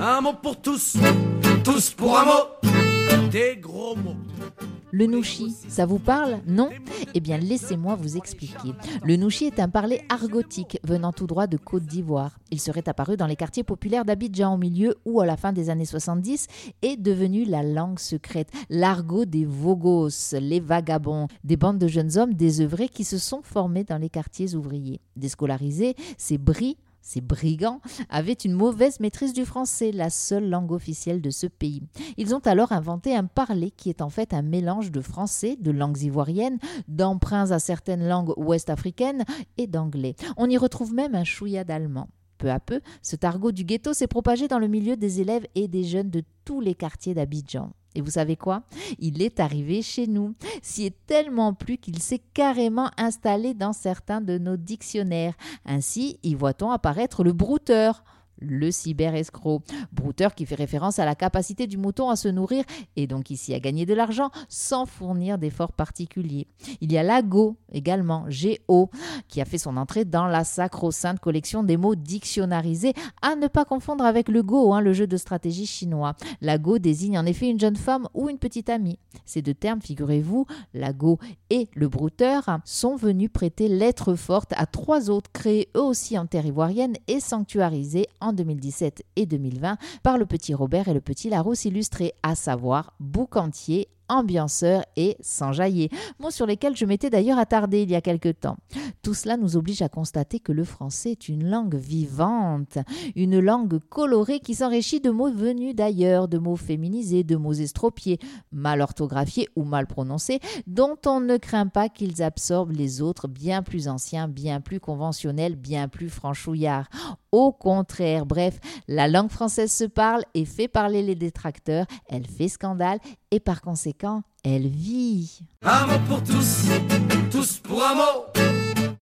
Un mot pour tous, tous pour un mot. Des gros mots. Le nouchi, ça vous parle Non Eh bien, laissez-moi vous expliquer. Le nouchi est un parler argotique venant tout droit de Côte d'Ivoire. Il serait apparu dans les quartiers populaires d'Abidjan au milieu ou à la fin des années 70 et devenu la langue secrète, l'argot des vogos, les vagabonds, des bandes de jeunes hommes désœuvrés qui se sont formés dans les quartiers ouvriers. Déscolarisés, ces bris ces brigands avaient une mauvaise maîtrise du français, la seule langue officielle de ce pays. Ils ont alors inventé un parler qui est en fait un mélange de français, de langues ivoiriennes, d'emprunts à certaines langues ouest-africaines et d'anglais. On y retrouve même un chouïa d'allemand. Peu à peu, ce targot du ghetto s'est propagé dans le milieu des élèves et des jeunes de tous les quartiers d'Abidjan. Et vous savez quoi? Il est arrivé chez nous. Si est tellement plus qu'il s'est carrément installé dans certains de nos dictionnaires. Ainsi, y voit-on apparaître le brouteur le cyber-escroc. Brouteur qui fait référence à la capacité du mouton à se nourrir et donc ici à gagner de l'argent sans fournir d'efforts particuliers. Il y a Lago également, G-O, qui a fait son entrée dans la sacro-sainte collection des mots dictionnarisés, à ne pas confondre avec le Go, hein, le jeu de stratégie chinois. Lago désigne en effet une jeune femme ou une petite amie. Ces deux termes, figurez-vous, Lago et le brouteur, sont venus prêter lettre forte à trois autres créés eux aussi en terre ivoirienne et sanctuarisés en 2017 et 2020 par le petit Robert et le petit Larousse illustré, à savoir Boucantier, ambianceur et sans jaillir, mots sur lesquels je m'étais d'ailleurs attardé il y a quelque temps. Tout cela nous oblige à constater que le français est une langue vivante, une langue colorée qui s'enrichit de mots venus d'ailleurs, de mots féminisés, de mots estropiés, mal orthographiés ou mal prononcés, dont on ne craint pas qu'ils absorbent les autres bien plus anciens, bien plus conventionnels, bien plus franchouillards. Au contraire, bref, la langue française se parle et fait parler les détracteurs, elle fait scandale et par elle vit.